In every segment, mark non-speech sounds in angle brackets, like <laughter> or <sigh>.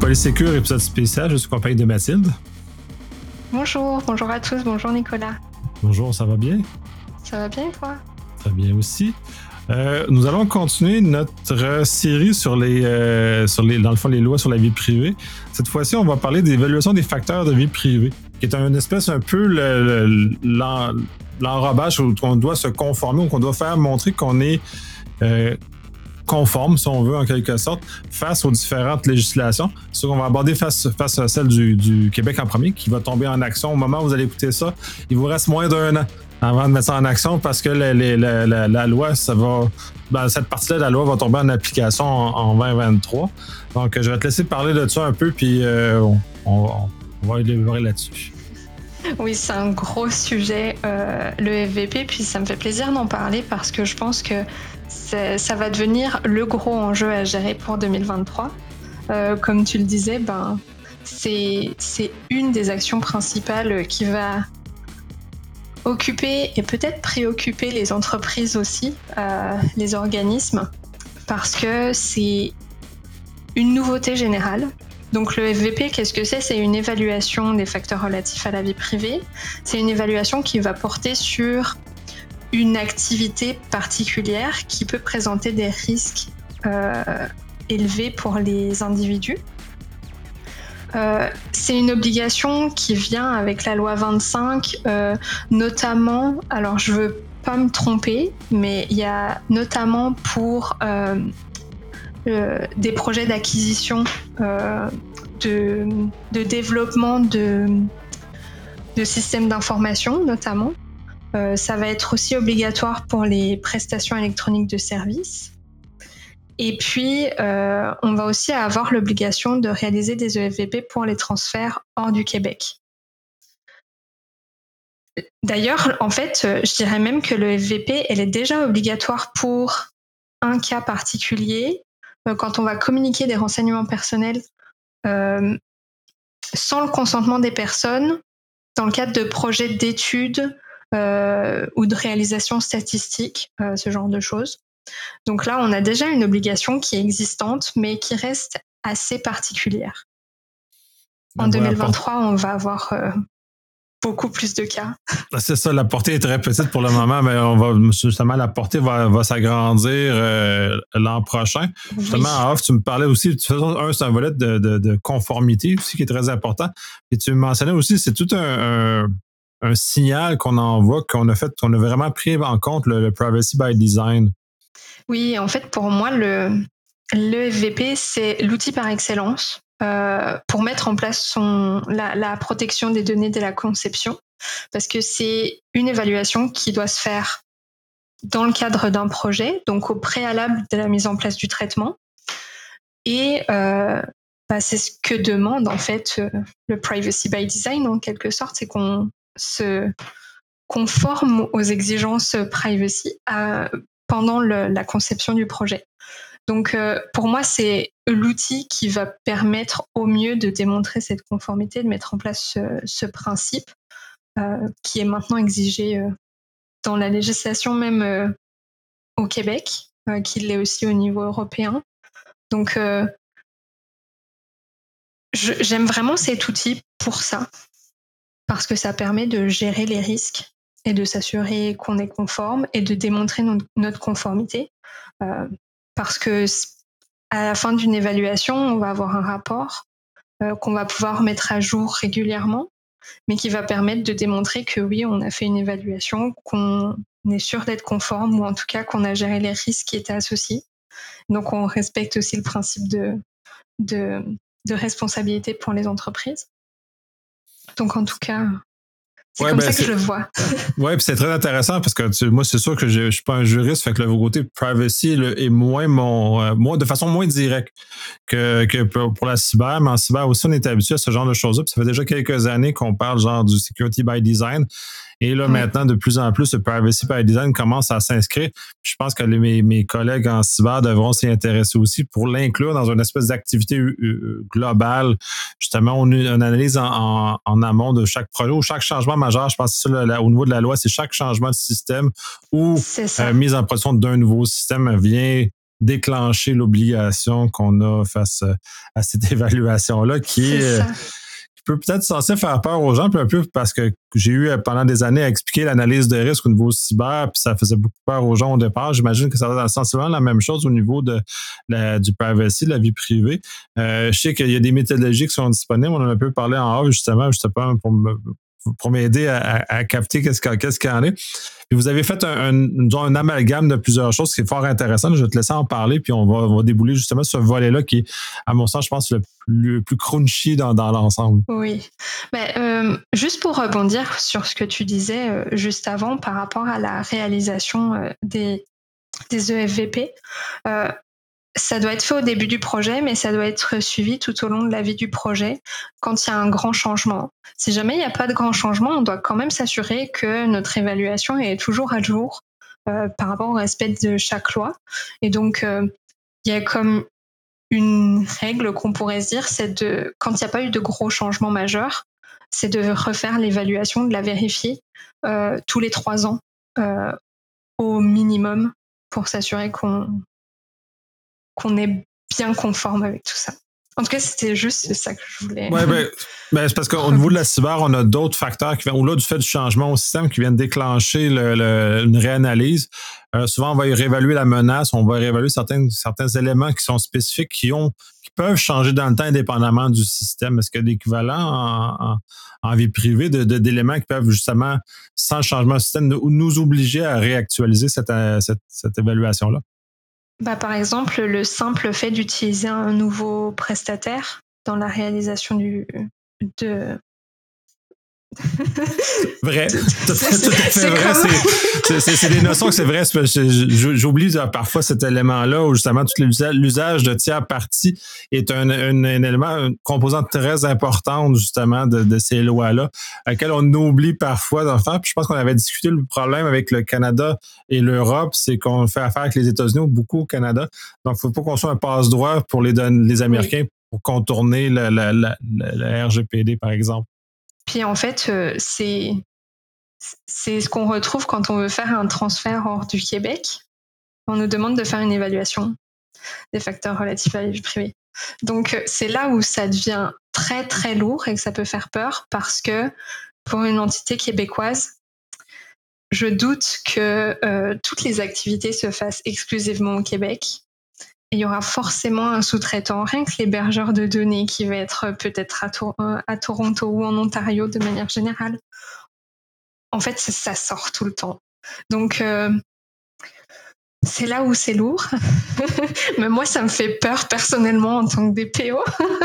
Polysécure, épisode spécial. Je suis compagnie de Mathilde. Bonjour, bonjour à tous, bonjour Nicolas. Bonjour, ça va bien? Ça va bien toi? Très bien aussi. Euh, nous allons continuer notre série sur les, euh, sur les, dans le fond, les lois sur la vie privée. Cette fois-ci, on va parler d'évaluation des facteurs de vie privée, qui est une espèce un peu l'enrobage où on doit se conformer, où on doit faire montrer qu'on est euh, conforme, si on veut, en quelque sorte, face aux différentes législations. Ce qu'on va aborder face, face à celle du, Québec en premier, qui va tomber en action au moment où vous allez écouter ça. Il vous reste moins d'un an avant de mettre ça en action parce que la, la, loi, ça va. Ben, cette partie-là de la loi va tomber en application en, 2023. Donc, je vais te laisser parler de ça un peu, puis euh, on, va élaborer là-dessus. Oui, c'est un gros sujet, euh, le FVP, puis ça me fait plaisir d'en parler parce que je pense que ça va devenir le gros enjeu à gérer pour 2023. Euh, comme tu le disais, ben, c'est une des actions principales qui va occuper et peut-être préoccuper les entreprises aussi, euh, les organismes, parce que c'est une nouveauté générale. Donc le FVP, qu'est-ce que c'est? C'est une évaluation des facteurs relatifs à la vie privée. C'est une évaluation qui va porter sur une activité particulière qui peut présenter des risques euh, élevés pour les individus. Euh, c'est une obligation qui vient avec la loi 25, euh, notamment, alors je veux pas me tromper, mais il y a notamment pour des projets d'acquisition, de, développement de systèmes d'information, notamment. Ça va être aussi obligatoire pour les prestations électroniques de services. Et puis, euh, on va aussi avoir l'obligation de réaliser des EFVP pour les transferts hors du Québec. D'ailleurs, en fait, je dirais même que le FVP, elle est déjà obligatoire pour un cas particulier, euh, quand on va communiquer des renseignements personnels euh, sans le consentement des personnes, dans le cadre de projets d'études ou de réalisation statistique, ce genre de choses. Donc là, on a déjà une obligation qui est existante, mais qui reste assez particulière. En 2023, on va avoir euh, beaucoup plus de cas. Ah, c'est ça, la portée est très petite pour le moment, mais on va justement la portée va, s'agrandir euh, l'an prochain. Justement, en off, tu me parlais aussi, tu faisais un, c'est un volet de, conformité aussi qui est très important. Et tu mentionnais aussi, c'est tout un, signal qu'on envoie, qu'on a fait, qu'on a vraiment pris en compte le privacy by design. Oui, en fait, pour moi, le, le FVP, c'est l'outil par excellence euh, pour mettre en place la, protection des données de la conception, parce que c'est une évaluation qui doit se faire dans le cadre d'un projet, donc au préalable de la mise en place du traitement. Et euh, bah, c'est ce que demande en fait euh, le privacy by design en quelque sorte, c'est qu'on se conforme aux exigences privacy pendant la conception du projet. Donc euh, pour moi, c'est l'outil qui va permettre au mieux de démontrer cette conformité, de mettre en place ce, principe euh, qui est maintenant exigé euh, dans la législation même au Québec, qu'il l'est aussi au niveau européen. Donc j'aime vraiment cet outil pour ça, parce que ça permet de gérer les risques et de s'assurer qu'on est conforme et de démontrer notre conformité. Euh, parce que à la fin d'une évaluation, on va avoir un rapport euh, qu'on va pouvoir mettre à jour régulièrement, mais qui va permettre de démontrer que oui, on a fait une évaluation, qu'on est sûr d'être conforme ou en tout cas qu'on a géré les risques qui étaient associés. Donc on respecte aussi le principe de, responsabilité pour les entreprises. Donc en tout cas, c'est comme ben, ça que je le vois. <laughs> oui, puis c'est très intéressant parce que moi, c'est sûr que je ne suis pas un juriste, fait que le côté privacy est moins mon, euh, de façon moins directe que, que pour, la cyber. Mais en cyber aussi, on est habitué à ce genre de choses-là. ça fait déjà quelques années qu'on parle genre du security by design. Et là, maintenant, de plus en plus, le privacy by design commence à s'inscrire. Je pense que mes, mes, collègues en cyber devront s'y intéresser aussi pour l'inclure dans une espèce d'activité euh, euh, globale. Justement, on, on analyse en, en, amont de chaque projet ou chaque changement majeur. Je pense que ça, au niveau de la loi, c'est chaque changement de système ou euh, mise en production d'un nouveau système vient déclencher l'obligation qu'on a face à cette <laughs> évaluation-là qui est, peut peut-être censé faire peur aux gens, puis un peu parce que j'ai eu pendant des années à expliquer l'analyse de risque au niveau cyber, puis ça faisait beaucoup peur aux gens au départ. J'imagine que ça va sensiblement la même chose au niveau de du privacy, de la vie privée. Euh, je sais qu'il y a des méthodologies qui sont disponibles. On en a un peu parlé en off, justement, je sais pas, pour me pour m'aider à, capter qu'est-ce qu'il y en est. Puis vous avez fait un, un, amalgame de plusieurs choses qui est fort intéressant. Je vais te laisser en parler, puis on va, débouler justement ce volet-là qui est, à mon sens, je pense, le plus, crunchy dans, l'ensemble. Oui. Mais, euh, juste pour rebondir sur ce que tu disais euh, juste avant par rapport à la réalisation euh, des, des EFVP, ça doit être fait au début du projet, mais ça doit être suivi tout au long de la vie du projet quand il y a un grand changement. Si jamais il n'y a pas de grand changement, on doit quand même s'assurer que notre évaluation est toujours à jour euh, par rapport au respect de chaque loi. Et donc, euh, il y a comme une règle qu'on pourrait se dire, c'est de, quand il n'y a pas eu de gros changements majeurs, c'est de refaire l'évaluation, de la vérifier euh, tous les trois ans au minimum pour s'assurer qu'on qu'on est bien conforme avec tout ça. En tout cas, c'était juste ça que je voulais. Oui, ben, <laughs> ben, c'est parce qu'au niveau de la cyber, on a d'autres facteurs qui viennent, au-delà du fait du changement au système, qui viennent déclencher une réanalyse. Euh, souvent, on va y réévaluer la menace, on va réévaluer certains, certains éléments qui sont spécifiques, qui ont qui peuvent changer dans le temps indépendamment du système. Est-ce qu'il y a d'équivalent en, vie privée d'éléments qui peuvent justement, sans changement du système, nous, obliger à réactualiser cette, cette évaluation-là? Bah, Par exemple, le simple fait d'utiliser un nouveau prestataire dans la réalisation du, de, vrai, tout, à fait vrai. C'est des notions que c'est vrai. J'oublie euh, parfois cet élément-là où justement tout l'usage de tiers parties est un, élément, une composante très importante justement de, ces lois-là, à laquelle on oublie parfois d'en faire. Puis je pense qu'on avait discuté le problème avec le Canada et l'Europe, c'est qu'on fait affaire avec les États-Unis ou beaucoup au Canada. Donc, il ne faut pas qu'on soit un passe-droit pour les, les Américains pour contourner la RGPD, par exemple. Puis en fait, euh, c'est ce qu'on retrouve quand on veut faire un transfert hors du Québec. On nous demande de faire une évaluation des facteurs relatifs à la vie privée. Donc euh, c'est là où ça devient très très lourd et que ça peut faire peur parce que pour une entité québécoise, je doute que euh, toutes les activités se fassent exclusivement au Québec il y aura forcément un sous-traitant, rien que l'hébergeur de données qui va être peut-être à, à, Toronto ou en Ontario de manière générale. En fait, ça sort tout le temps. Donc, euh, c'est là où c'est lourd. <laughs> Mais moi, ça me fait peur personnellement en tant que DPO,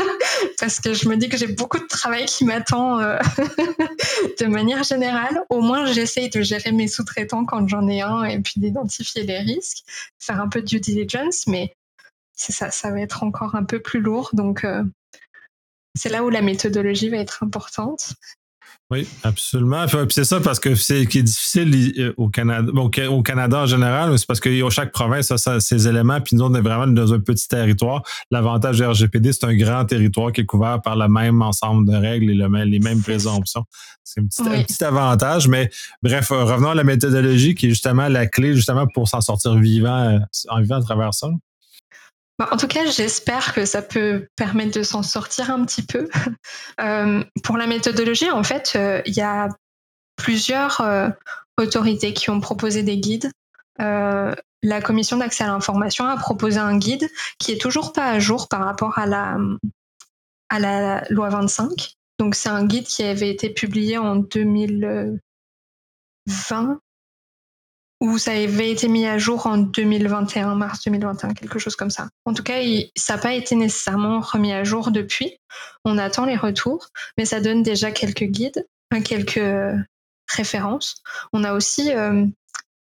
<laughs> parce que je me dis que j'ai beaucoup de travail qui m'attend euh, <laughs> de manière générale. Au moins, j'essaye de gérer mes sous-traitants quand j'en ai un et puis d'identifier les risques, faire un peu de due diligence, mais ça, ça va être encore un peu plus lourd. Donc, euh, c'est là où la méthodologie va être importante. Oui, absolument. c'est ça parce que c'est qui est difficile euh, au Canada, au Canada en général, c'est parce que chaque province a ses éléments, puis nous on est vraiment dans un petit territoire. L'avantage du RGPD, c'est un grand territoire qui est couvert par le même ensemble de règles et les mêmes présomptions. C'est un petit, avantage, mais bref, euh, revenons à la méthodologie qui est justement la clé justement pour s'en sortir vivant, en vivant à travers ça. Bah, en tout cas, j'espère que ça peut permettre de s'en sortir un petit peu. <laughs> Euh, pour la méthodologie, en fait, euh, il y a plusieurs euh, autorités qui ont proposé des guides. la commission d'accès à l'information a proposé un guide qui est toujours pas à jour par rapport à la, à la loi 25. Donc, c'est un guide qui avait été publié en 2020 ou ça avait été mis à jour en 2021, mars 2021, quelque chose comme ça. En tout cas, ça n'a pas été nécessairement remis à jour depuis. On attend les retours, mais ça donne déjà quelques guides, quelques références. On a aussi euh,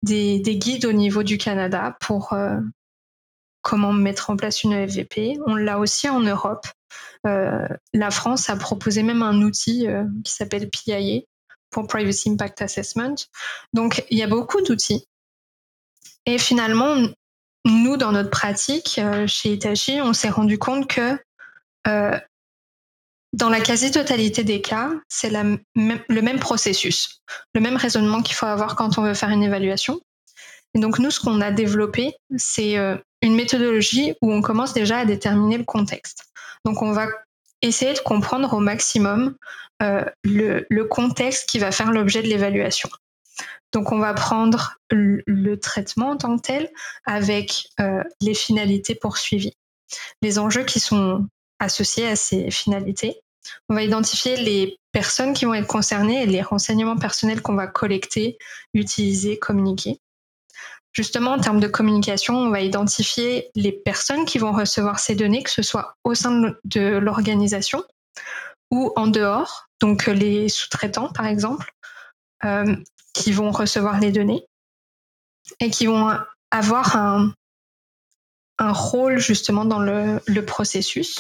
des, guides au niveau du Canada pour euh, comment mettre en place une EFVP. On l'a aussi en Europe. Euh, la France a proposé même un outil qui s'appelle PIA, pour Privacy Impact Assessment. Donc, il y a beaucoup d'outils. Et finalement, nous, dans notre pratique euh, chez Itachi, on s'est rendu compte que euh, dans la quasi-totalité des cas, c'est le même processus, le même raisonnement qu'il faut avoir quand on veut faire une évaluation. Et donc, nous, ce qu'on a développé, c'est euh, une méthodologie où on commence déjà à déterminer le contexte. Donc on va essayer de comprendre au maximum euh, le, contexte qui va faire l'objet de l'évaluation. Donc on va prendre le, traitement en tant que tel avec euh, les finalités poursuivies, les enjeux qui sont associés à ces finalités. On va identifier les personnes qui vont être concernées et les renseignements personnels qu'on va collecter, utiliser, communiquer. Justement, en termes de communication, on va identifier les personnes qui vont recevoir ces données, que ce soit au sein de l'organisation ou en dehors, donc les sous-traitants par exemple, euh, qui vont recevoir les données et qui vont avoir un, rôle justement dans le, processus.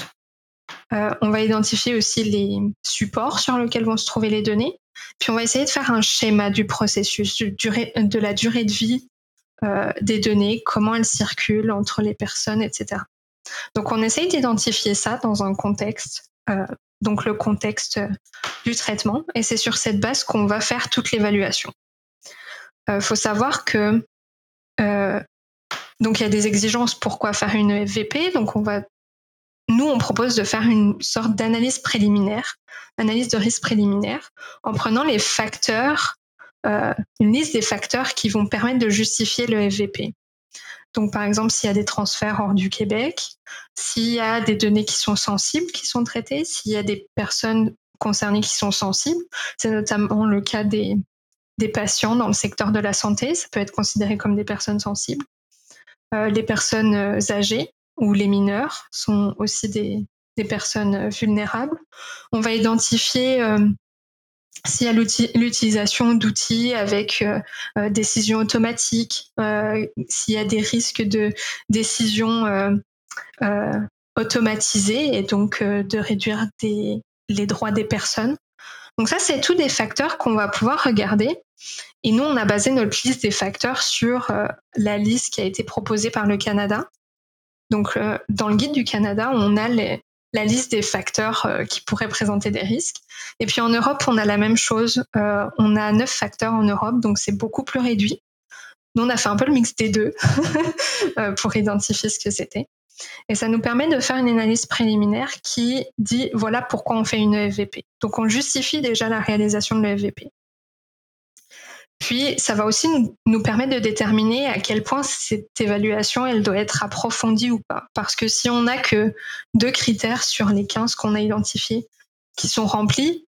Euh, on va identifier aussi les supports sur lesquels vont se trouver les données. Puis on va essayer de faire un schéma du processus, de la durée de vie euh, des données, comment elles circulent entre les personnes, etc. Donc on essaye d'identifier ça dans un contexte, euh, donc le contexte du traitement, et c'est sur cette base qu'on va faire toute l'évaluation. Il faut savoir que donc il y a des exigences pourquoi faire une FVP. Donc on va, nous on propose de faire une sorte d'analyse préliminaire, analyse de risque préliminaire, en prenant les facteurs, euh, une liste des facteurs qui vont permettre de justifier le FVP. Donc par exemple s'il y a des transferts hors du Québec, s'il y a des données qui sont sensibles qui sont traitées, s'il y a des personnes concernées qui sont sensibles, c'est notamment le cas des, patients dans le secteur de la santé, ça peut être considéré comme des personnes sensibles. Euh, les personnes euh, âgées ou les mineurs sont aussi des, personnes euh, vulnérables. On va identifier s'il y a l'utilisation d'outils avec décision automatique, s'il y a des risques de décision automatisée et donc de réduire les droits des personnes. Donc ça, c'est tous des facteurs qu'on va pouvoir regarder. Et nous, on a basé notre liste des facteurs sur euh, la liste qui a été proposée par le Canada. Donc euh, dans le guide du Canada, on a la liste des facteurs euh, qui pourraient présenter des risques. Et puis en Europe, on a la même chose. on a neuf facteurs en Europe, donc c'est beaucoup plus réduit. Nous, on a fait un peu le mix des deux <laughs> pour identifier ce que c'était. Et ça nous permet de faire une analyse préliminaire qui dit voilà pourquoi on fait une EFVP. Donc on justifie déjà la réalisation de l'EFVP. Puis ça va aussi nous, permettre de déterminer à quel point cette évaluation elle doit être approfondie ou pas. Parce que si on n'a que deux critères sur les 15 qu'on a identifiés qui sont remplis,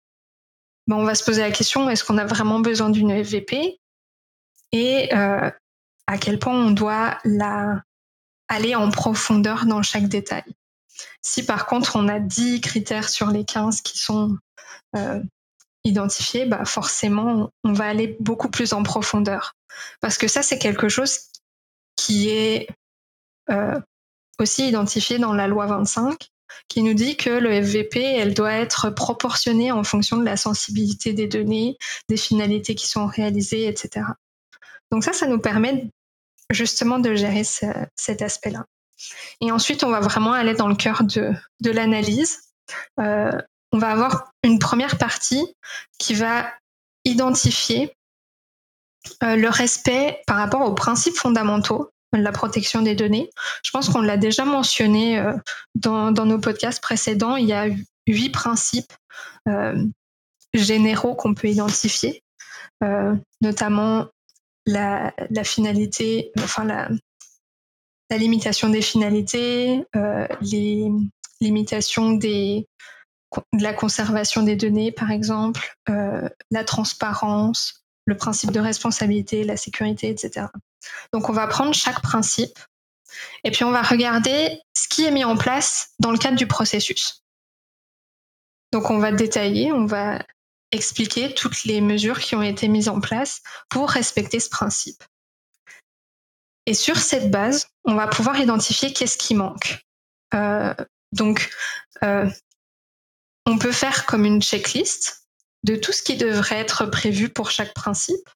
ben on va se poser la question est-ce qu'on a vraiment besoin d'une EFVP et euh, à quel point on doit aller en profondeur dans chaque détail. Si par contre on a 10 critères sur les 15 qui sont euh, identifiés, bah forcément on va aller beaucoup plus en profondeur. Parce que ça c'est quelque chose qui est euh, aussi identifié dans la loi 25 qui nous dit que le FVP, elle doit être proportionnée en fonction de la sensibilité des données, des finalités qui sont réalisées, etc. Donc ça, ça nous permet justement de gérer cet aspect-là. Et ensuite, on va vraiment aller dans le cœur de, de l'analyse. Euh, on va avoir une première partie qui va identifier euh, le respect par rapport aux principes fondamentaux de la protection des données. Je pense qu'on l'a déjà mentionné euh, dans, nos podcasts précédents. Il y a huit principes généraux qu'on peut identifier, notamment la, finalité, enfin la, limitation des finalités, euh, les limitations des, de la conservation des données, par exemple, euh, la transparence, le principe de responsabilité, la sécurité, etc. Donc on va prendre chaque principe et puis on va regarder ce qui est mis en place dans le cadre du processus. Donc on va détailler, on va expliquer toutes les mesures qui ont été mises en place pour respecter ce principe. Et sur cette base, on va pouvoir identifier qu'est-ce qui manque. Euh, donc, euh, on peut faire comme une checklist de tout ce qui devrait être prévu pour chaque principe.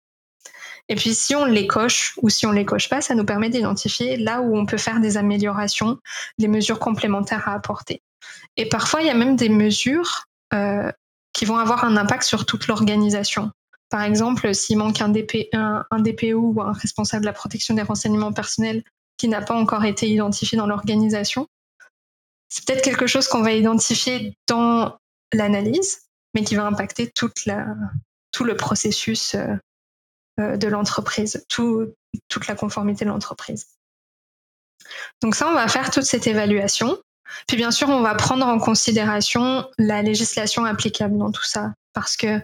Et puis, si on les coche ou si on les coche pas, ça nous permet d'identifier là où on peut faire des améliorations, des mesures complémentaires à apporter. Et parfois, il y a même des mesures euh, qui vont avoir un impact sur toute l'organisation. Par exemple, s'il manque un, DP, un, DPO ou un responsable de la protection des renseignements personnels qui n'a pas encore été identifié dans l'organisation. C'est peut-être quelque chose qu'on va identifier dans l'analyse, mais qui va impacter tout le processus euh, euh, de l'entreprise, tout, toute la conformité de l'entreprise. Donc ça, on va faire toute cette évaluation. Puis bien sûr, on va prendre en considération la législation applicable dans tout ça, parce que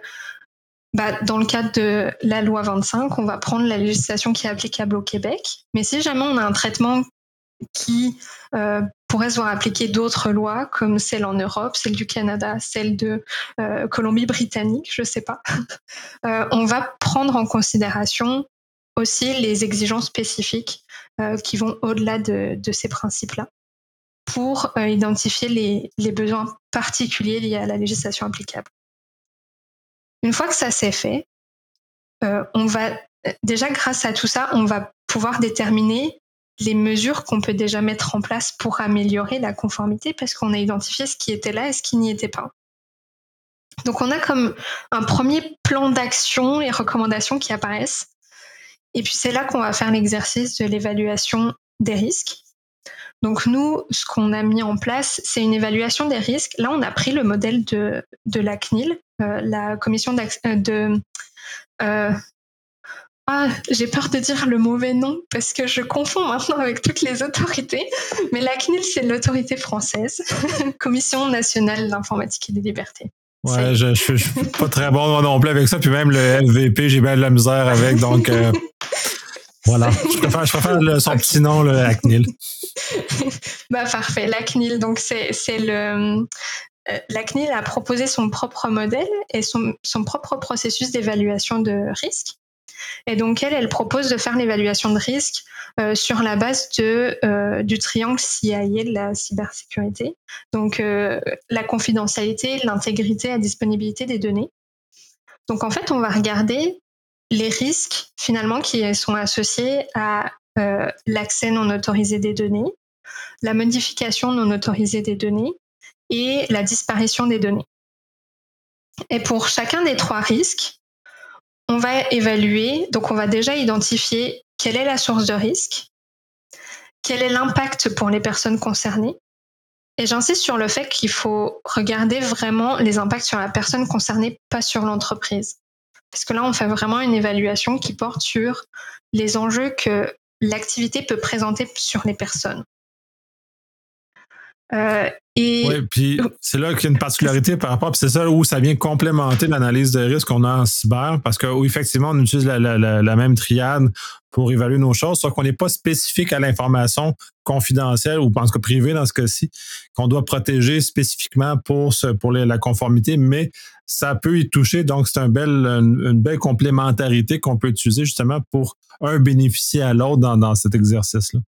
bah, dans le cadre de la loi 25, on va prendre la législation qui est applicable au Québec. Mais si jamais on a un traitement qui euh, pourrait se voir appliquer d'autres lois, comme celle en Europe, celle du Canada, celle de euh, Colombie-Britannique, je ne sais pas, <laughs> euh, on va prendre en considération aussi les exigences spécifiques qui vont au-delà de, ces principes-là pour identifier les besoins particuliers liés à la législation applicable. Une fois que ça s'est fait, euh, on va déjà grâce à tout ça, on va pouvoir déterminer les mesures qu'on peut déjà mettre en place pour améliorer la conformité parce qu'on a identifié ce qui était là et ce qui n'y était pas. Donc on a comme un premier plan d'action et recommandations qui apparaissent. Et puis c'est là qu'on va faire l'exercice de l'évaluation des risques. Donc nous, ce qu'on a mis en place, c'est une évaluation des risques. Là, on a pris le modèle de, la CNIL, euh, la commission euh, de... Euh, ah, j'ai peur de dire le mauvais nom parce que je confonds maintenant avec toutes les autorités. Mais la CNIL, c'est l'autorité française, <laughs> Commission nationale d'informatique et des libertés. Ouais, je, je, suis pas très bon non plus avec ça. Puis même le LVP, j'ai bien de la misère avec. Donc, <laughs> voilà. Je préfère, je préfère le, son petit nom, le CNIL. <laughs> bah, parfait. La CNIL, donc c'est le. Euh, la CNIL a proposé son propre modèle et son, son propre processus d'évaluation de risque. Et donc, elle, elle propose de faire l'évaluation de risque euh, sur la base de, euh, du triangle CIA de la cybersécurité. Donc, euh, la confidentialité, l'intégrité, la disponibilité des données. Donc, en fait, on va regarder les risques finalement qui sont associés à l'accès non autorisé des données, la modification non autorisée des données et la disparition des données. Et pour chacun des trois risques, on va évaluer, donc on va déjà identifier quelle est la source de risque, quel est l'impact pour les personnes concernées. Et j'insiste sur le fait qu'il faut regarder vraiment les impacts sur la personne concernée, pas sur l'entreprise. Parce que là, on fait vraiment une évaluation qui porte sur les enjeux que l'activité peut présenter sur les personnes. Euh, et oui, puis c'est là qu'il y a une particularité par rapport, c'est ça où ça vient complémenter l'analyse de risque qu'on a en cyber, parce que oui, effectivement, on utilise la, la, la, même triade pour évaluer nos choses, sauf qu'on n'est pas spécifique à l'information confidentielle ou en tout cas privée dans ce cas-ci, qu'on doit protéger spécifiquement pour, ce, pour la conformité, mais ça peut y toucher. Donc, c'est un bel, une, belle complémentarité qu'on peut utiliser justement pour un bénéficier à l'autre dans, dans cet exercice-là.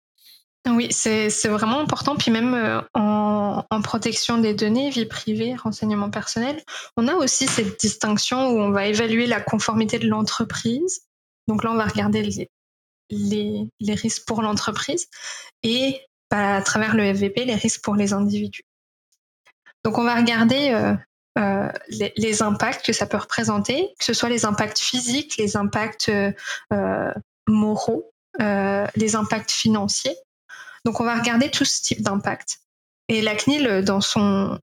Oui, c'est vraiment important. Puis même euh, en, protection des données, vie privée, renseignement personnel, on a aussi cette distinction où on va évaluer la conformité de l'entreprise. Donc là, on va regarder les, risques pour l'entreprise et bah, à travers le FVP, les risques pour les individus. Donc on va regarder euh, euh, les, impacts que ça peut représenter, que ce soit les impacts physiques, les impacts moraux, les impacts financiers. Donc on va regarder tout ce type d'impact. Et la CNIL, dans son,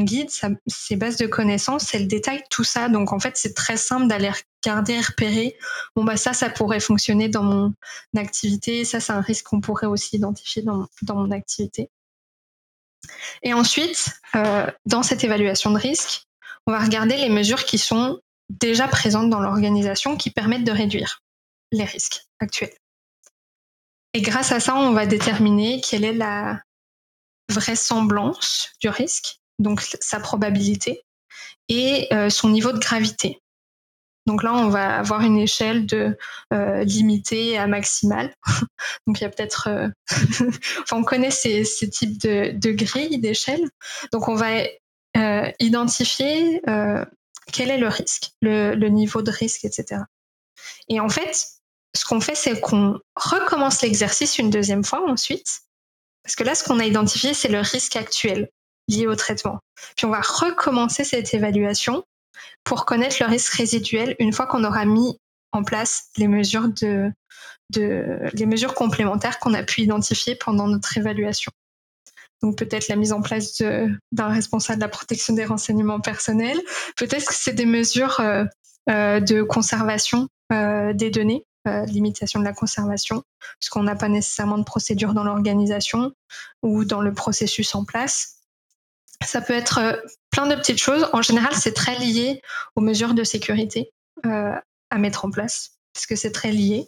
guide, ses bases de connaissances, elle détaille tout ça. Donc en fait, c'est très simple d'aller regarder, repérer. Bon bah ça, ça pourrait fonctionner dans mon activité. Ça, c'est un risque qu'on pourrait aussi identifier dans, dans mon activité. Et ensuite, euh, dans cette évaluation de risque, on va regarder les mesures qui sont déjà présentes dans l'organisation qui permettent de réduire les risques actuels. Et grâce à ça, on va déterminer quelle est la vraisemblance du risque, donc sa probabilité, et euh, son niveau de gravité. Donc là, on va avoir une échelle de euh, limitée à maximale. <laughs> Donc il y a peut-être, euh, <laughs> enfin on connaît ces, types de, de grilles d'échelle. Donc on va euh, identifier quel est le risque, le, le, niveau de risque, etc. Et en fait, ce qu'on fait, c'est qu'on recommence l'exercice une deuxième fois ensuite, parce que là, ce qu'on a identifié, c'est le risque actuel lié au traitement. Puis on va recommencer cette évaluation pour connaître le risque résiduel une fois qu'on aura mis en place les mesures complémentaires qu'on a pu identifier pendant notre évaluation. Donc peut-être la mise en place d'un responsable de la protection des renseignements personnels. Peut-être que c'est des mesures euh, euh, de conservation euh, des données, limitation de la conservation, puisqu'on n'a pas nécessairement de procédure dans l'organisation ou dans le processus en place. Ça peut être plein de petites choses. En général, c'est très lié aux mesures de sécurité à mettre en place, parce que c'est très lié.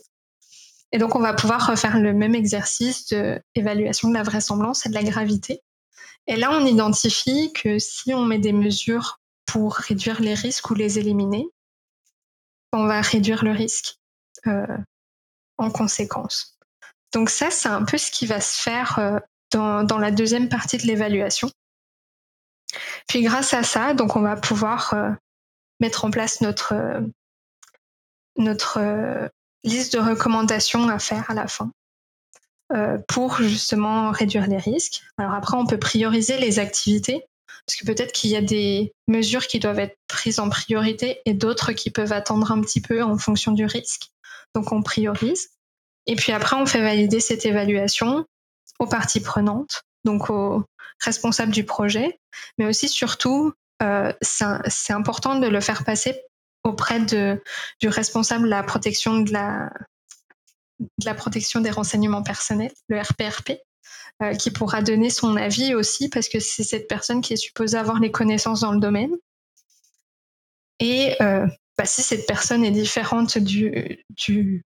Et donc, on va pouvoir refaire le même exercice d'évaluation de la vraisemblance et de la gravité. Et là, on identifie que si on met des mesures pour réduire les risques ou les éliminer, on va réduire le risque euh, en conséquence. Donc ça, c'est un peu ce qui va se faire euh, dans, la deuxième partie de l'évaluation. Puis grâce à ça, donc on va pouvoir euh, mettre en place notre notre liste de recommandations à faire à la fin euh, pour justement réduire les risques. Alors après, on peut prioriser les activités parce que peut-être qu'il y a des mesures qui doivent être prises en priorité et d'autres qui peuvent attendre un petit peu en fonction du risque. Donc on priorise. Et puis après, on fait valider cette évaluation aux parties prenantes, donc aux responsables du projet, mais aussi surtout, euh, c'est important de le faire passer auprès de, du responsable de la protection de la, protection des renseignements personnels, le RPRP, euh, qui pourra donner son avis aussi parce que c'est cette personne qui est supposée avoir les connaissances dans le domaine. Et euh, bah, si cette personne est différente de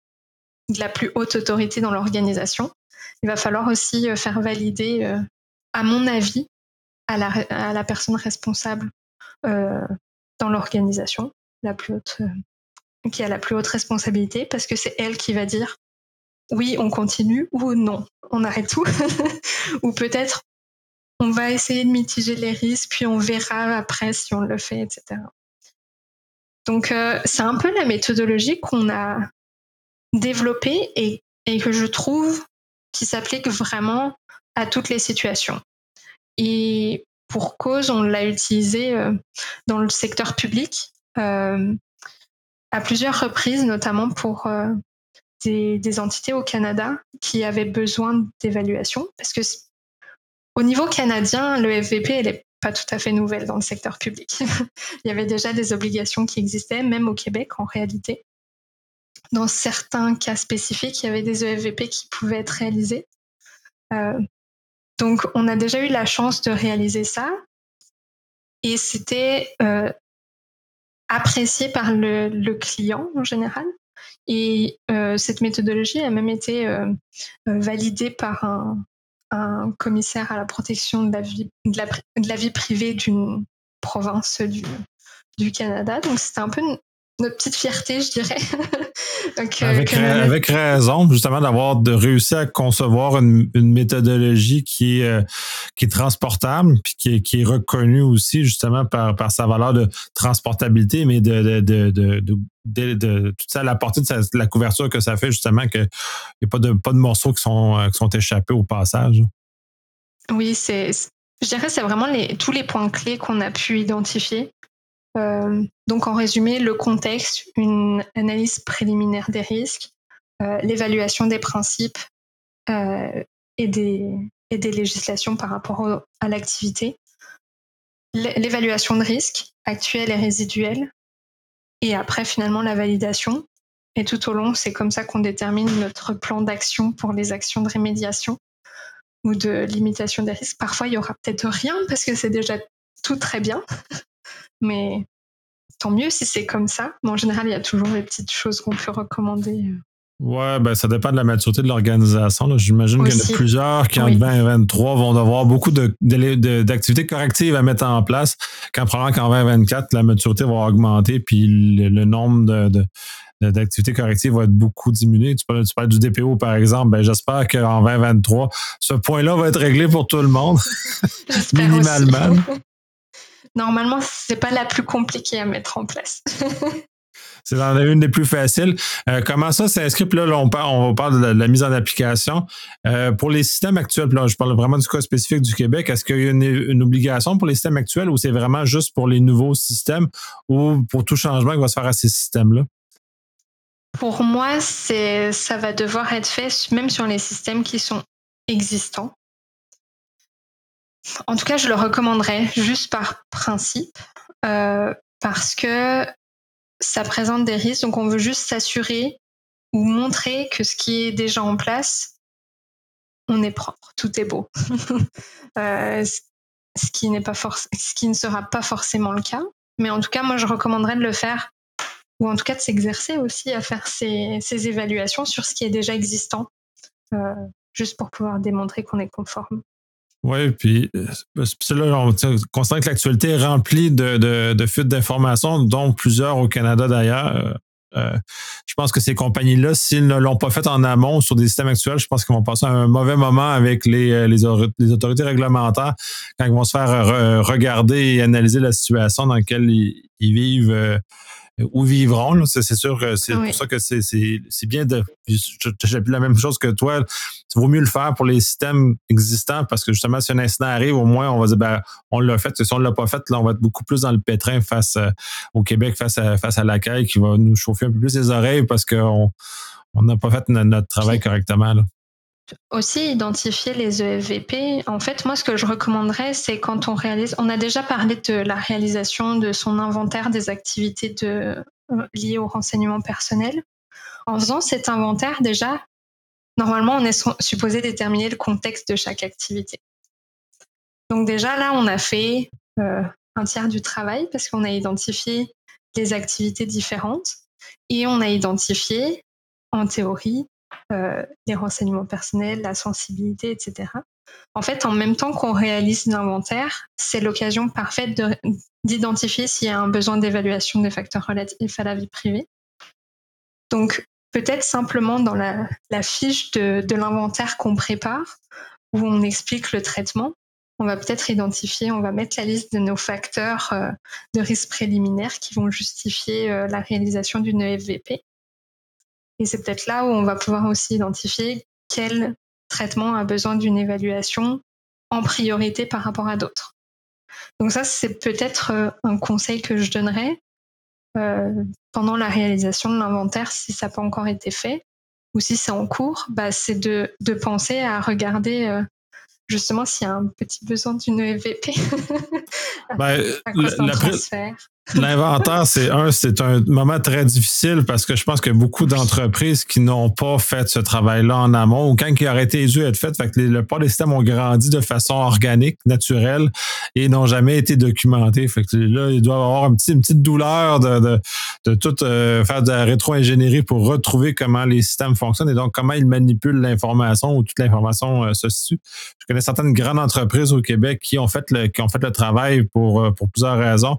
la plus haute autorité dans l'organisation, il va falloir aussi euh, faire valider, euh, à mon avis, à la, personne responsable euh, dans l'organisation la plus haute, qui a la plus haute responsabilité, parce que c'est elle qui va dire oui, on continue ou non, on arrête tout. <laughs> ou peut-être on va essayer de mitiger les risques, puis on verra après si on le fait, etc. Donc euh, c'est un peu la méthodologie qu'on a développée et, que je trouve qui s'applique vraiment à toutes les situations. Et pour cause, on l'a utilisée euh, dans le secteur public euh, à plusieurs reprises, notamment pour des, des, entités au Canada qui avaient besoin d'évaluation. Parce que au niveau canadien, le FVP, elle est pas tout à fait nouvelle dans le secteur public. <laughs> Il y avait déjà des obligations qui existaient, même au Québec en réalité. Dans certains cas spécifiques, il y avait des EFVP qui pouvaient être réalisés. Euh, donc, on a déjà eu la chance de réaliser ça. Et c'était euh, apprécié par le, client en général. Et euh, cette méthodologie a même été validée par un, un, commissaire à la protection de la vie, privée d'une province du, du Canada. Donc c'était un peu notre petite fierté, je dirais. <laughs> Donc, euh, avec, avec, raison, justement, d'avoir de réussi à concevoir une, une méthodologie qui est, euh, qui est transportable, puis qui est, qui est reconnue aussi, justement, par, par sa valeur de transportabilité, mais de, de, de, de, de tout ça, la portée de, la couverture que ça fait, justement, qu'il n'y a pas de, pas de morceaux qui sont, euh, qui sont échappés au passage. Oui, c'est, je dirais c'est vraiment les, tous les points clés qu'on a pu identifier. Euh, donc en résumé, le contexte, une analyse préliminaire des risques, euh, l'évaluation des principes euh, et, des, législations par rapport à l'activité, l'évaluation de risques actuels et résiduels, et après finalement la validation. Et tout au long, c'est comme ça qu'on détermine notre plan d'action pour les actions de rémédiation ou de limitation des risques. Parfois, il y aura peut-être rien parce que c'est déjà tout très bien. Mais tant mieux si c'est comme ça. Mais en général, il y a toujours des petites choses qu'on peut recommander. Ouais, ben ça dépend de la maturité de l'organisation. J'imagine qu'il y en a plusieurs qui, en 2023, vont devoir beaucoup d'activités correctives à mettre en place. Quand probablement qu'en 2024, la maturité va augmenter, puis le, nombre de, d'activités correctives va être beaucoup diminué. Tu parles, tu parles du DPO, par exemple. Ben, j'espère qu'en 2023, ce point-là va être réglé pour tout le monde, <laughs> minimalement. Normalement, c'est pas la plus compliquée à mettre en place. <laughs> c'est une des plus faciles. Euh, comment ça s'inscrit? Là, là, on parle, on parle de la, mise en application. Euh, pour les systèmes actuels, là, je parle vraiment du cas spécifique du Québec, est-ce qu'il y a une, une, obligation pour les systèmes actuels ou c'est vraiment juste pour les nouveaux systèmes ou pour tout changement qui va se faire à ces systèmes-là? Pour moi, c'est ça va devoir être fait même sur les systèmes qui sont existants. En tout cas, je le recommanderais juste par principe, euh, parce que ça présente des risques. Donc, on veut juste s'assurer ou montrer que ce qui est déjà en place, on est propre, tout est beau. <laughs> euh, ce qui pas ce qui ne sera pas forcément le cas. Mais en tout cas, moi, je recommanderais de le faire, ou en tout cas de s'exercer aussi à faire ces, ces, évaluations sur ce qui est déjà existant, euh, juste pour pouvoir démontrer qu'on est conforme. Oui, puis euh, là, on constate que l'actualité est remplie de, de, de fuites d'informations, dont plusieurs au Canada d'ailleurs. Euh, je pense que ces compagnies-là, s'ils ne l'ont pas fait en amont sur des systèmes actuels, je pense qu'ils vont passer un mauvais moment avec les, euh, les, autorités réglementaires quand ils vont se faire regarder et analyser la situation dans laquelle ils, vivent où vivront. C'est sûr que c'est pour ça que c'est bien de. J'ai la même chose que toi. Il vaut mieux le faire pour les systèmes existants parce que justement, si un incident arrive, au moins, on va dire ben, on l'a fait. Si on ne l'a pas fait, là, on va être beaucoup plus dans le pétrin face euh, au Québec, face à, face à l'accueil qui va nous chauffer un peu plus les oreilles parce qu'on n'a pas fait notre, travail correctement. Là aussi identifier les EFVP. En fait, moi, ce que je recommanderais, c'est quand on réalise, on a déjà parlé de la réalisation de son inventaire des activités euh, liées au renseignement personnel. En faisant cet inventaire, déjà, normalement, on est supposé déterminer le contexte de chaque activité. Donc déjà, là, on a fait euh, un tiers du travail parce qu'on a identifié les activités différentes et on a identifié, en théorie, euh, les renseignements personnels, la sensibilité, etc. En fait, en même temps qu'on réalise l'inventaire, c'est l'occasion parfaite d'identifier s'il y a un besoin d'évaluation des facteurs relatifs à la vie privée. Donc, peut-être simplement dans la, fiche de, l'inventaire qu'on prépare, où on explique le traitement, on va peut-être identifier, on va mettre la liste de nos facteurs euh, de risque préliminaires qui vont justifier euh, la réalisation d'une EFVP. Et c'est peut-être là où on va pouvoir aussi identifier quel traitement a besoin d'une évaluation en priorité par rapport à d'autres. Donc ça, c'est peut-être euh, un conseil que je donnerais euh, pendant la réalisation de l'inventaire, si ça n'a pas encore été fait, ou si c'est en cours, bah, c'est de, de, penser à regarder euh, justement s'il y a un petit besoin d'une EVP. <laughs> à quoi la, transfert. L'inventaire, c'est un, c'est un moment très difficile parce que je pense a beaucoup d'entreprises qui n'ont pas fait ce travail-là en amont ou quand il aurait été dû être fait, fait que les, le des systèmes ont grandi de façon organique, naturelle et n'ont jamais été documentés. Fait que là, il doit y avoir une petite douleur de, de, tout euh, faire de la rétro-ingénierie pour retrouver comment les systèmes fonctionnent et donc comment ils manipulent l'information ou toute l'information euh, se situe. Je connais certaines grandes entreprises au Québec qui ont fait le, qui ont fait le travail pour, euh, pour plusieurs raisons.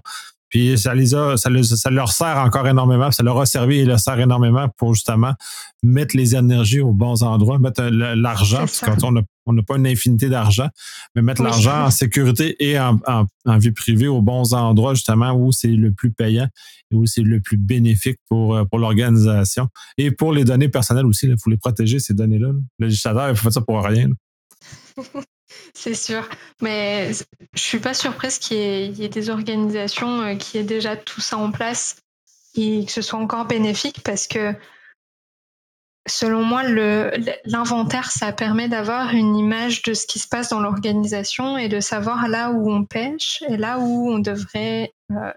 Puis ça les a, ça, ça, leur sert encore énormément, ça leur a servi et leur sert énormément pour justement mettre les énergies aux bons endroits, mettre euh, l'argent, parce qu'on n'a on n'a pas une infinité d'argent, mais mettre l'argent en sécurité et en, en, vie privée aux bons endroits, justement, où c'est le plus payant et où c'est le plus bénéfique pour, euh, pour l'organisation. Et pour les données personnelles aussi, il faut les protéger, ces données-là. Le législateur, il faut faire ça pour rien. <laughs> C'est sûr, mais je suis pas surprise qu'il y, ait des organisations euh, qui aient déjà tout ça en place et que ce soit encore bénéfique parce que selon moi, l'inventaire, ça permet d'avoir une image de ce qui se passe dans l'organisation et de savoir là où on pêche et là où on devrait euh,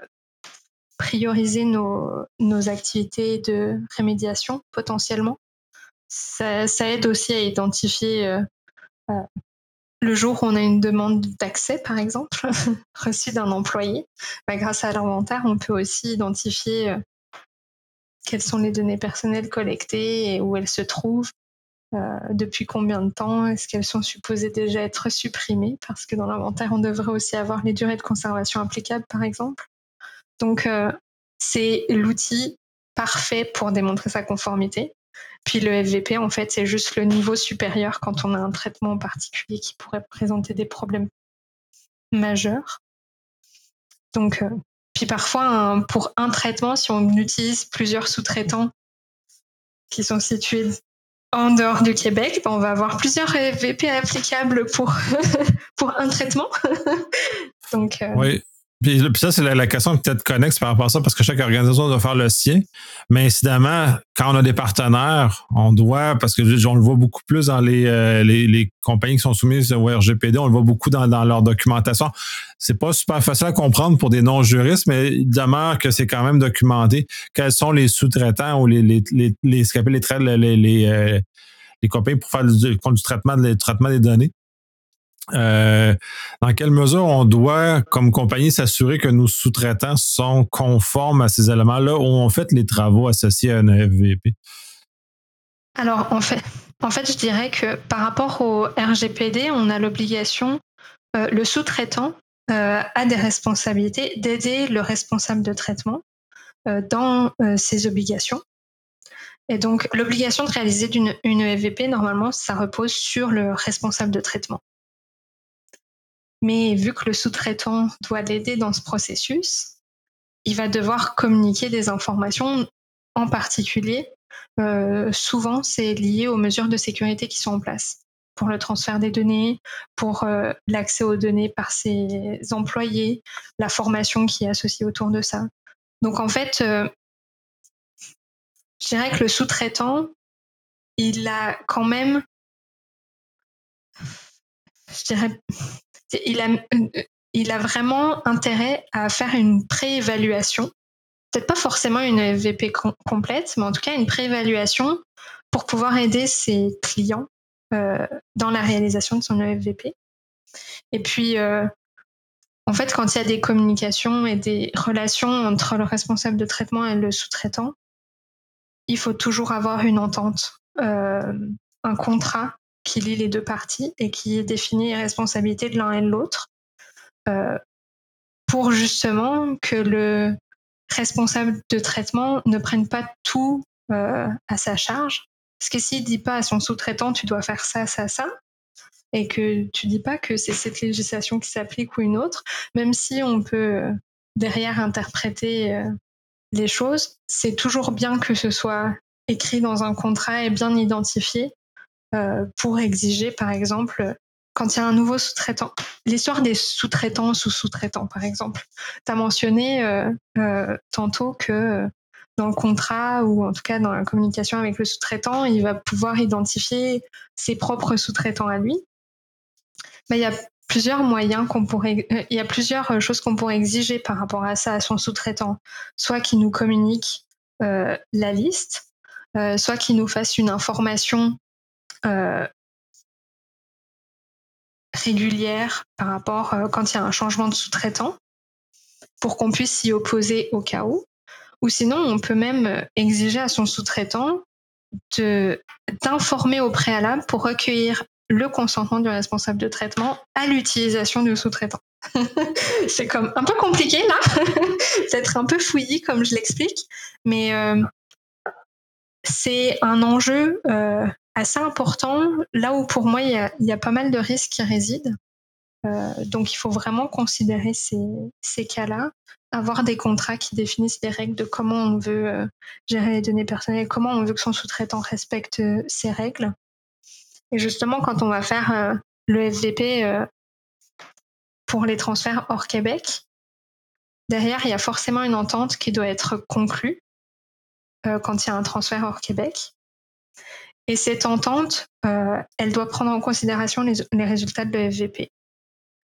prioriser nos, activités de rémédiation potentiellement. Ça, ça aide aussi à identifier euh, le jour où on a une demande d'accès, par exemple, <laughs> reçue d'un employé, bah, grâce à l'inventaire, on peut aussi identifier euh, quelles sont les données personnelles collectées et où elles se trouvent, euh, depuis combien de temps, est-ce qu'elles sont supposées déjà être supprimées, parce que dans l'inventaire, on devrait aussi avoir les durées de conservation applicables, par exemple. Donc, euh, c'est l'outil parfait pour démontrer sa conformité. Puis le FVP, en fait, c'est juste le niveau supérieur quand on a un traitement particulier qui pourrait présenter des problèmes majeurs. Donc, euh, puis parfois, pour un traitement, si on utilise plusieurs sous-traitants qui sont situés en dehors du Québec, ben, on va avoir plusieurs FVP applicables pour, <laughs> pour un traitement. <laughs> Donc, euh, oui, Puis, ça, c'est la, question peut-être connexe par rapport à ça, parce que chaque organisation doit faire le sien. Mais incidemment, quand on a des partenaires, on doit, parce que on le voit beaucoup plus dans les, euh, les, compagnies qui sont soumises au RGPD, on le voit beaucoup dans, leur documentation. C'est pas super facile à comprendre pour des non-juristes, mais il demeure que c'est quand même documenté. Quels sont les sous-traitants ou les, les, les, les, les, les, les, euh, les compagnies pour faire du, du traitement, du traitement des données. Euh, dans quelle mesure on doit, comme compagnie, s'assurer que nos sous-traitants sont conformes à ces éléments-là ou on fait les travaux associés à un FVP? Alors, en fait, en fait, je dirais que par rapport au RGPD, on a l'obligation, euh, le sous-traitant euh, a des responsabilités d'aider le responsable de traitement dans ses obligations. Et donc, l'obligation de réaliser une, une EVP, normalement, ça repose sur le responsable de traitement. Mais vu que le sous-traitant doit l'aider dans ce processus, il va devoir communiquer des informations, en particulier, euh, souvent c'est lié aux mesures de sécurité qui sont en place pour le transfert des données, pour euh, l'accès aux données par ses employés, la formation qui est associée autour de ça. Donc en fait, euh, je dirais que le sous-traitant, il a quand même, je dirais, il a, vraiment intérêt à faire une préévaluation. Peut-être pas forcément une EVP complète, mais en tout cas une préévaluation pour pouvoir aider ses clients euh, dans la réalisation de son EVP. Et puis, euh, en fait, quand il y a des communications et des relations entre le responsable de traitement et le sous-traitant, il faut toujours avoir une entente, euh, un contrat qui lie les deux parties et qui définit les responsabilités de l'un et de l'autre euh, pour justement que le responsable de traitement ne prenne pas tout euh, à sa charge. Parce que s'il dit pas à son sous-traitant tu dois faire ça, ça, ça, et que tu dis pas que c'est cette législation qui s'applique ou une autre, même si on peut euh, derrière interpréter les choses, c'est toujours bien que ce soit écrit dans un contrat et bien identifié pour exiger, par exemple, quand il y a un nouveau sous-traitant. L'histoire des sous-traitants sous sous-traitants, par exemple. Tu as mentionné euh, euh, tantôt que dans le contrat ou en tout cas dans la communication avec le sous-traitant, il va pouvoir identifier ses propres sous-traitants à lui. Il y a plusieurs moyens qu'on pourrait, il y a plusieurs choses qu'on pourrait exiger par rapport à ça à son sous-traitant. Soit qu'il nous communique la liste, soit qu'il nous fasse une information euh, régulière par rapport euh, quand il y a un changement de sous-traitant pour qu'on puisse s'y opposer au cas où. Ou sinon, on peut même euh, exiger à son sous-traitant d'informer au préalable pour recueillir le consentement du responsable de traitement à l'utilisation du sous-traitant. <laughs> c'est comme un peu compliqué là, <laughs> peut-être un peu fouillis comme je l'explique, mais c'est un enjeu assez important, là où pour moi il y a, pas mal de risques qui résident. Euh, donc il faut vraiment considérer ces, cas-là, avoir des contrats qui définissent des règles de comment on veut euh, gérer les données personnelles, comment on veut que son sous-traitant respecte euh, ces règles. Et justement, quand on va faire le FVP pour les transferts hors Québec, derrière, il y a forcément une entente qui doit être conclue quand il y a un transfert hors Québec. Et cette entente, euh, elle doit prendre en considération les, résultats de l'EFVP.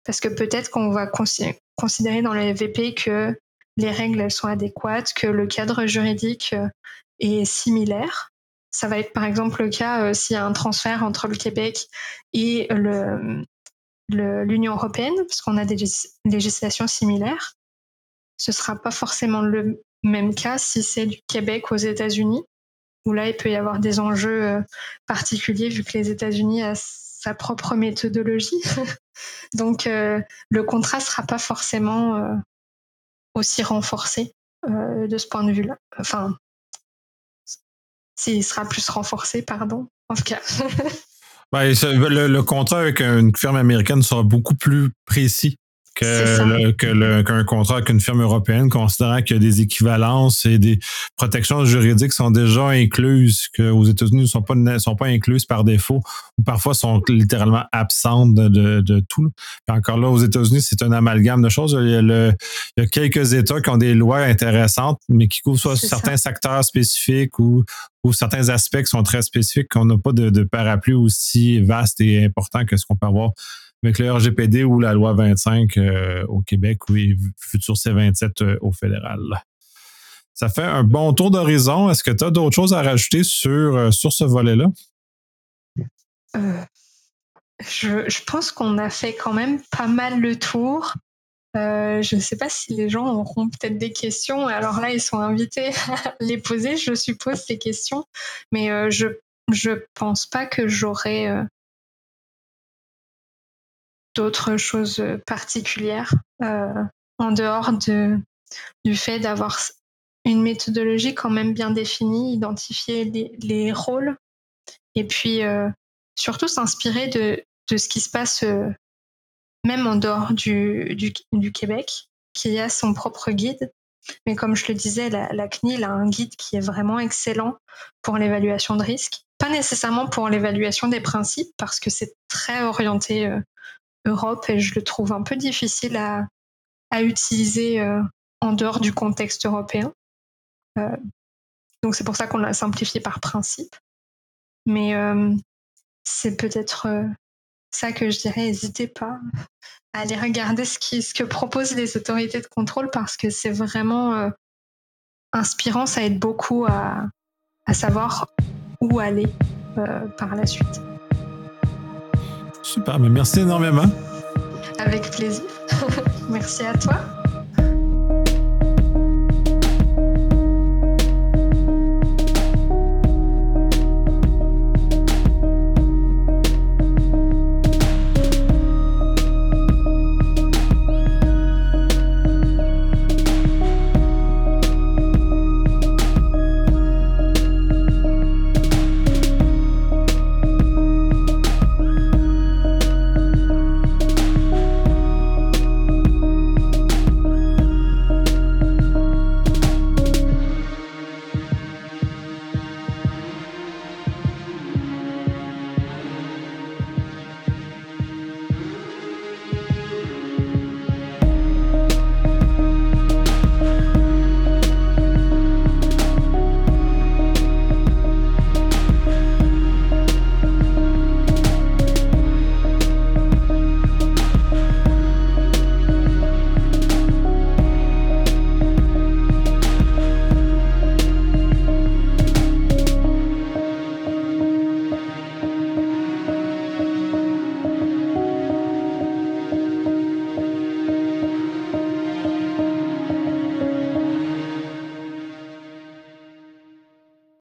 Parce que peut-être qu'on va considérer dans l'EFVP que les règles sont adéquates, que le cadre juridique euh, est similaire. Ça va être par exemple le cas euh, s'il y a un transfert entre le Québec et l'Union européenne, parce qu'on a des législations similaires. Ce ne sera pas forcément le même cas si c'est du Québec aux États-Unis où là, il peut y avoir des enjeux euh, particuliers vu que les États-Unis ont sa propre méthodologie. <laughs> Donc, euh, le contrat sera pas forcément euh, aussi renforcé de ce point de vue-là. Enfin, s'il sera plus renforcé, pardon, en tout cas. <laughs> le, contrat avec une firme américaine sera beaucoup plus précis que qu'un contrat avec une firme européenne, considérant qu'il y a des équivalences et des protections juridiques sont déjà incluses, qu'aux États-Unis ne sont pas, sont pas incluses par défaut, ou parfois sont littéralement absentes de, de, tout. encore là, aux États-Unis, c'est un amalgame de choses. Il y, a il y, a quelques États qui ont des lois intéressantes, mais qui couvrent soit certains secteurs spécifiques ou, ou certains aspects qui sont très spécifiques, qu'on n'a pas de, de parapluie aussi vaste et important que ce qu'on peut avoir avec le RGPD ou la loi 25 euh, au Québec ou futur C27 euh, au fédéral. Ça fait un bon tour d'horizon. Est-ce que tu as d'autres choses à rajouter sur, euh, sur ce volet-là? je, pense qu'on a fait quand même pas mal le tour. je ne sais pas si les gens auront peut-être des questions. Alors là, ils sont invités <laughs> à les poser, je suppose, ces questions. Mais je ne pense pas que j'aurai d'autres choses particulières euh, en dehors de, du fait d'avoir une méthodologie quand même bien définie, identifier les, rôles et puis euh, surtout s'inspirer de, de, ce qui se passe euh, même en dehors du, du, du, Québec, qui a son propre guide. Mais comme je le disais, la CNIL a un guide qui est vraiment excellent pour l'évaluation de risque. Pas nécessairement pour l'évaluation des principes, parce que c'est très orienté Europe et je le trouve un peu difficile à, utiliser euh, en dehors du contexte européen. Euh, donc c'est pour ça qu'on l'a simplifié par principe. Mais euh, c'est peut-être ça que je dirais, n'hésitez pas à aller regarder ce, que proposent les autorités de contrôle parce que c'est vraiment inspirant, ça aide beaucoup à savoir où aller par la suite. Super, mais merci énormément. Avec plaisir. <laughs> merci à toi.